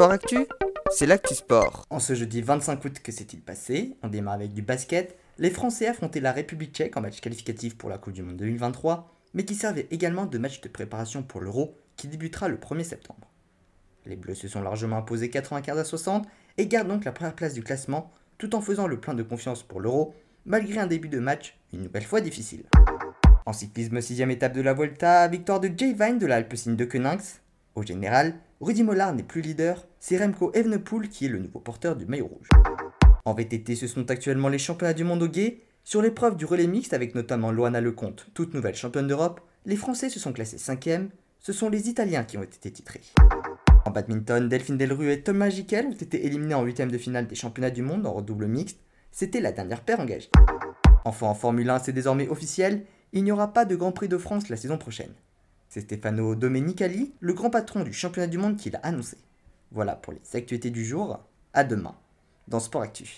Sport Actu, c'est l'actu sport. En ce jeudi 25 août, que s'est-il passé? On démarre avec du basket. Les Français affrontaient la République tchèque en match qualificatif pour la Coupe du Monde 2023, mais qui servait également de match de préparation pour l'Euro qui débutera le 1er septembre. Les Bleus se sont largement imposés 95 à 60 et gardent donc la première place du classement tout en faisant le plein de confiance pour l'Euro, malgré un début de match une nouvelle fois difficile. En cyclisme, sixième étape de la Volta, victoire de Jay Vine de la de Koninx. Au général, Rudy Mollard n'est plus leader, c'est Remco Evenepoel qui est le nouveau porteur du maillot rouge. En VTT, ce sont actuellement les championnats du monde au guet. Sur l'épreuve du relais mixte avec notamment Loana Lecomte, toute nouvelle championne d'Europe, les Français se sont classés 5 ce sont les Italiens qui ont été titrés. En badminton, Delphine Delru et Thomas Giquel ont été éliminés en huitième de finale des championnats du monde en redouble mixte. C'était la dernière paire engagée. Enfin en Formule 1, c'est désormais officiel, il n'y aura pas de Grand Prix de France la saison prochaine. C'est Stefano Domenicali, le grand patron du championnat du monde, qui l'a annoncé. Voilà pour les actualités du jour. À demain dans Sport Actu.